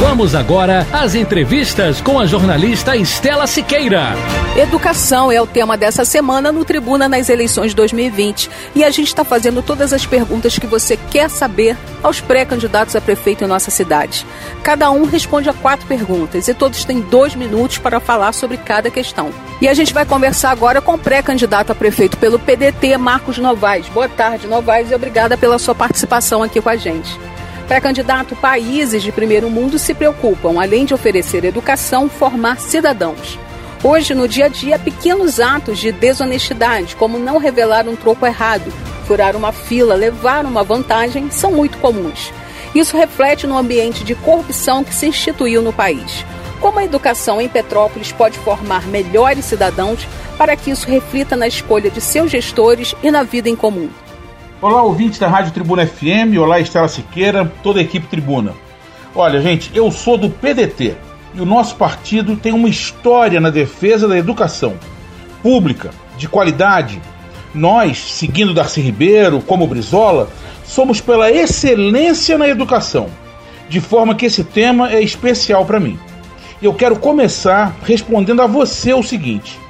Vamos agora às entrevistas com a jornalista Estela Siqueira. Educação é o tema dessa semana no Tribuna nas eleições 2020. E a gente está fazendo todas as perguntas que você quer saber aos pré-candidatos a prefeito em nossa cidade. Cada um responde a quatro perguntas e todos têm dois minutos para falar sobre cada questão. E a gente vai conversar agora com o pré-candidato a prefeito pelo PDT, Marcos Novaes. Boa tarde, Novaes, e obrigada pela sua participação aqui com a gente. Para candidato, países de primeiro mundo se preocupam, além de oferecer educação, formar cidadãos. Hoje, no dia a dia, pequenos atos de desonestidade, como não revelar um troco errado, furar uma fila, levar uma vantagem, são muito comuns. Isso reflete no ambiente de corrupção que se instituiu no país. Como a educação em Petrópolis pode formar melhores cidadãos para que isso reflita na escolha de seus gestores e na vida em comum? Olá, ouvintes da Rádio Tribuna FM, olá Estela Siqueira, toda a equipe Tribuna. Olha, gente, eu sou do PDT e o nosso partido tem uma história na defesa da educação pública, de qualidade. Nós, seguindo Darcy Ribeiro, como Brizola, somos pela excelência na educação, de forma que esse tema é especial para mim. Eu quero começar respondendo a você o seguinte: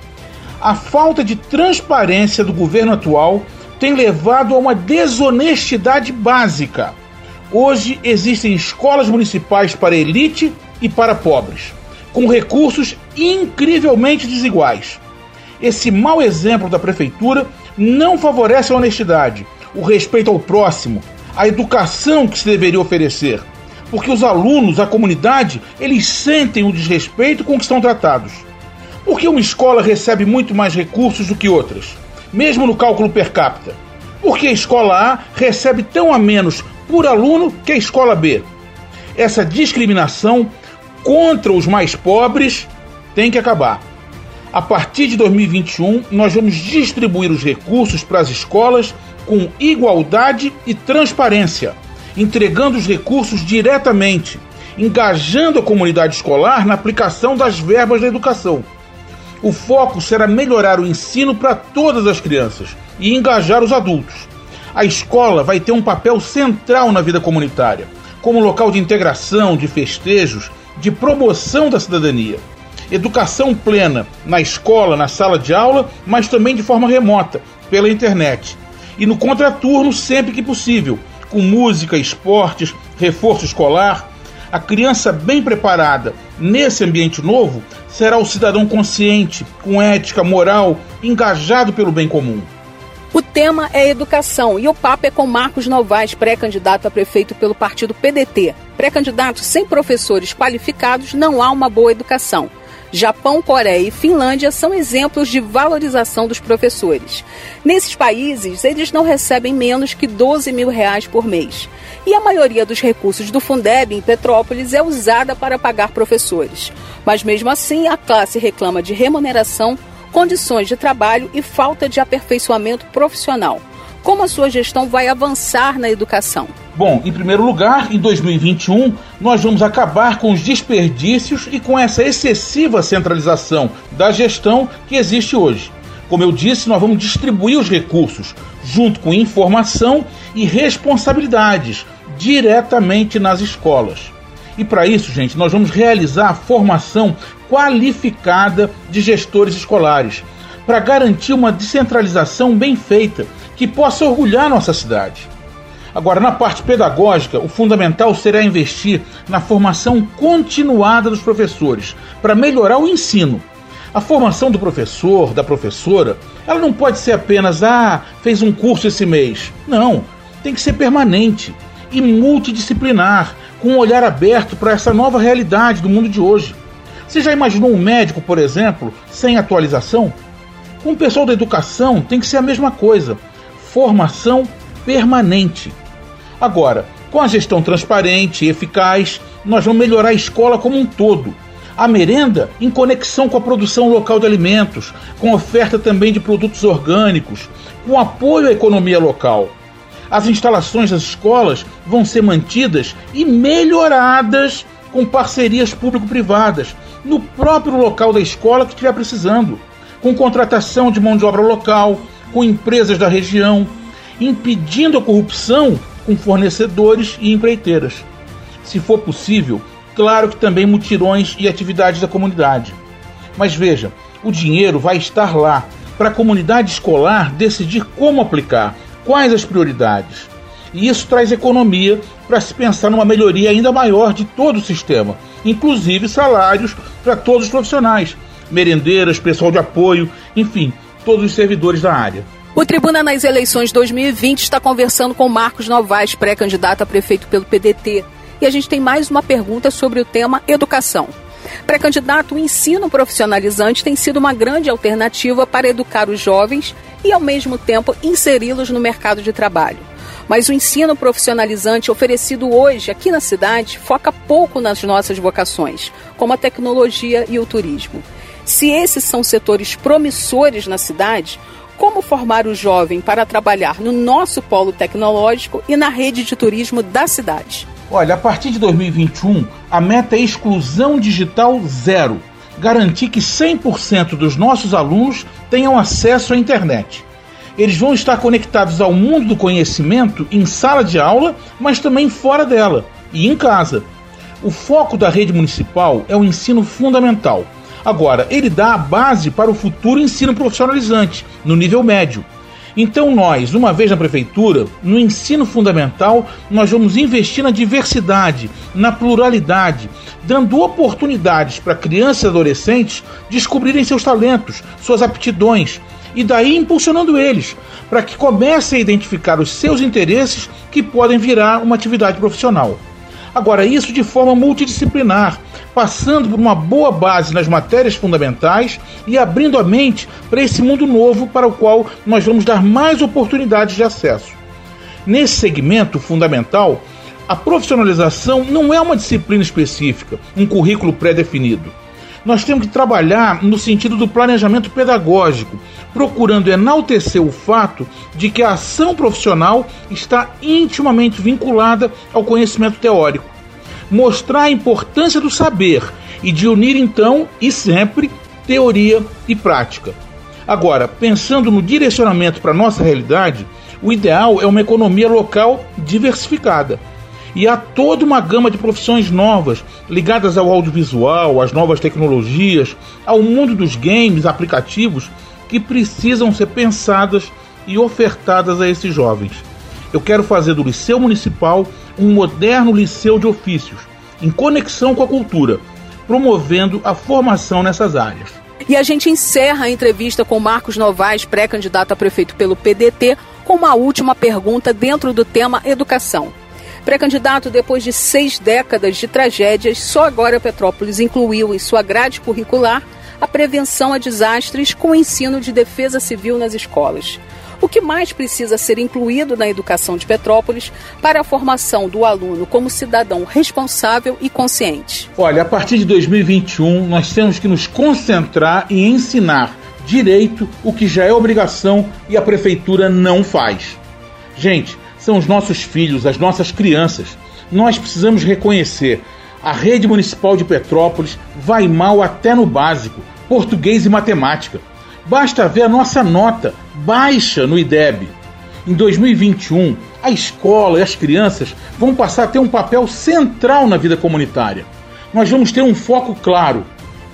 a falta de transparência do governo atual tem levado a uma desonestidade básica. Hoje existem escolas municipais para elite e para pobres, com recursos incrivelmente desiguais. Esse mau exemplo da prefeitura não favorece a honestidade, o respeito ao próximo, a educação que se deveria oferecer, porque os alunos, a comunidade, eles sentem o desrespeito com que são tratados. Por que uma escola recebe muito mais recursos do que outras? Mesmo no cálculo per capita? Porque a escola A recebe tão a menos por aluno que a escola B. Essa discriminação contra os mais pobres tem que acabar. A partir de 2021, nós vamos distribuir os recursos para as escolas com igualdade e transparência, entregando os recursos diretamente, engajando a comunidade escolar na aplicação das verbas da educação. O foco será melhorar o ensino para todas as crianças e engajar os adultos. A escola vai ter um papel central na vida comunitária, como local de integração, de festejos, de promoção da cidadania. Educação plena na escola, na sala de aula, mas também de forma remota, pela internet. E no contraturno sempre que possível, com música, esportes, reforço escolar. A criança bem preparada nesse ambiente novo será o cidadão consciente, com ética, moral, engajado pelo bem comum. O tema é educação e o papo é com Marcos Novaes, pré-candidato a prefeito pelo partido PDT. Pré-candidato sem professores qualificados não há uma boa educação. Japão, Coreia e Finlândia são exemplos de valorização dos professores. Nesses países, eles não recebem menos que 12 mil reais por mês. E a maioria dos recursos do Fundeb em Petrópolis é usada para pagar professores. Mas mesmo assim, a classe reclama de remuneração, condições de trabalho e falta de aperfeiçoamento profissional. Como a sua gestão vai avançar na educação? Bom, em primeiro lugar, em 2021, nós vamos acabar com os desperdícios e com essa excessiva centralização da gestão que existe hoje. Como eu disse, nós vamos distribuir os recursos junto com informação e responsabilidades diretamente nas escolas. E para isso, gente, nós vamos realizar a formação qualificada de gestores escolares para garantir uma descentralização bem feita que possa orgulhar nossa cidade. Agora, na parte pedagógica, o fundamental será investir na formação continuada dos professores para melhorar o ensino. A formação do professor, da professora, ela não pode ser apenas, ah, fez um curso esse mês. Não, tem que ser permanente e multidisciplinar, com um olhar aberto para essa nova realidade do mundo de hoje. Você já imaginou um médico, por exemplo, sem atualização? Com o pessoal da educação tem que ser a mesma coisa formação permanente. Agora, Com a gestão transparente e eficaz, nós vamos melhorar a escola como um todo. A merenda em conexão com a produção local de alimentos, com oferta também de produtos orgânicos, com apoio à economia local. As instalações das escolas vão ser mantidas e melhoradas com parcerias público-privadas no próprio local da escola que estiver precisando, com contratação de mão de obra local, com empresas da região, impedindo a corrupção com fornecedores e empreiteiras. Se for possível, claro que também mutirões e atividades da comunidade. Mas veja, o dinheiro vai estar lá para a comunidade escolar decidir como aplicar, quais as prioridades. E isso traz economia para se pensar numa melhoria ainda maior de todo o sistema, inclusive salários para todos os profissionais, merendeiras, pessoal de apoio, enfim, todos os servidores da área. O Tribuna nas eleições 2020 está conversando com Marcos Novaes, pré-candidato a prefeito pelo PDT. E a gente tem mais uma pergunta sobre o tema educação. Pré-candidato, o ensino profissionalizante tem sido uma grande alternativa para educar os jovens e, ao mesmo tempo, inseri-los no mercado de trabalho. Mas o ensino profissionalizante oferecido hoje aqui na cidade foca pouco nas nossas vocações, como a tecnologia e o turismo. Se esses são setores promissores na cidade, como formar o jovem para trabalhar no nosso polo tecnológico e na rede de turismo da cidade? Olha, a partir de 2021, a meta é exclusão digital zero. Garantir que 100% dos nossos alunos tenham acesso à internet. Eles vão estar conectados ao mundo do conhecimento em sala de aula, mas também fora dela e em casa. O foco da rede municipal é o ensino fundamental. Agora, ele dá a base para o futuro ensino profissionalizante, no nível médio. Então nós, uma vez na prefeitura, no ensino fundamental, nós vamos investir na diversidade, na pluralidade, dando oportunidades para crianças e adolescentes descobrirem seus talentos, suas aptidões, e daí impulsionando eles, para que comecem a identificar os seus interesses que podem virar uma atividade profissional. Agora, isso de forma multidisciplinar, passando por uma boa base nas matérias fundamentais e abrindo a mente para esse mundo novo para o qual nós vamos dar mais oportunidades de acesso. Nesse segmento fundamental, a profissionalização não é uma disciplina específica, um currículo pré-definido. Nós temos que trabalhar no sentido do planejamento pedagógico, procurando enaltecer o fato de que a ação profissional está intimamente vinculada ao conhecimento teórico mostrar a importância do saber e de unir então e sempre teoria e prática. Agora, pensando no direcionamento para nossa realidade, o ideal é uma economia local diversificada. E há toda uma gama de profissões novas ligadas ao audiovisual, às novas tecnologias, ao mundo dos games, aplicativos, que precisam ser pensadas e ofertadas a esses jovens. Eu quero fazer do Liceu Municipal um moderno liceu de ofícios, em conexão com a cultura, promovendo a formação nessas áreas. E a gente encerra a entrevista com Marcos Novaes, pré-candidato a prefeito pelo PDT, com uma última pergunta dentro do tema educação. Pré-candidato, depois de seis décadas de tragédias, só agora Petrópolis incluiu em sua grade curricular a prevenção a desastres com o ensino de defesa civil nas escolas o que mais precisa ser incluído na educação de Petrópolis para a formação do aluno como cidadão responsável e consciente? Olha, a partir de 2021, nós temos que nos concentrar em ensinar direito o que já é obrigação e a prefeitura não faz. Gente, são os nossos filhos, as nossas crianças. Nós precisamos reconhecer. A rede municipal de Petrópolis vai mal até no básico, português e matemática. Basta ver a nossa nota baixa no IDEB. Em 2021, a escola e as crianças vão passar a ter um papel central na vida comunitária. Nós vamos ter um foco claro.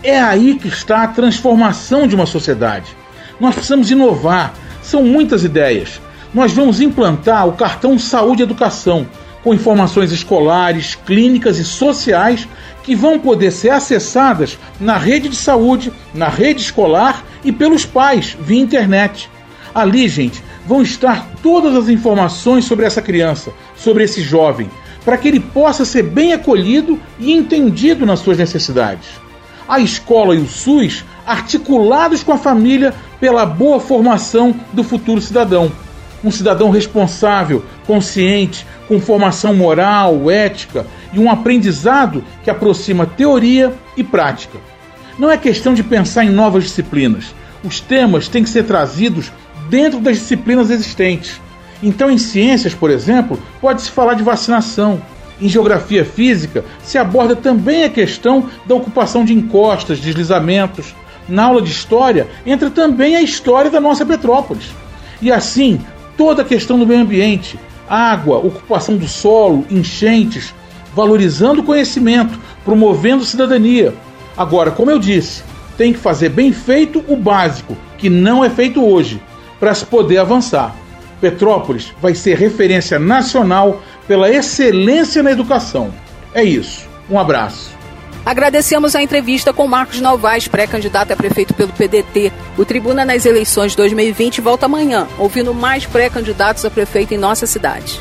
É aí que está a transformação de uma sociedade. Nós precisamos inovar. São muitas ideias. Nós vamos implantar o cartão Saúde e Educação, com informações escolares, clínicas e sociais que vão poder ser acessadas na rede de saúde, na rede escolar e pelos pais via internet. Ali, gente, vão estar todas as informações sobre essa criança, sobre esse jovem, para que ele possa ser bem acolhido e entendido nas suas necessidades. A escola e o SUS articulados com a família pela boa formação do futuro cidadão. um cidadão responsável, consciente, com formação moral, ética e um aprendizado que aproxima teoria e prática. Não é questão de pensar em novas disciplinas. Os temas têm que ser trazidos dentro das disciplinas existentes. Então, em ciências, por exemplo, pode-se falar de vacinação. Em geografia física, se aborda também a questão da ocupação de encostas, deslizamentos. Na aula de história, entra também a história da nossa Petrópolis. E assim, toda a questão do meio ambiente, água, ocupação do solo, enchentes, valorizando o conhecimento, promovendo cidadania. Agora, como eu disse, tem que fazer bem feito o básico, que não é feito hoje, para se poder avançar. Petrópolis vai ser referência nacional pela excelência na educação. É isso. Um abraço. Agradecemos a entrevista com Marcos Novaes, pré-candidato a prefeito pelo PDT. O Tribuna nas eleições 2020 volta amanhã, ouvindo mais pré-candidatos a prefeito em nossa cidade.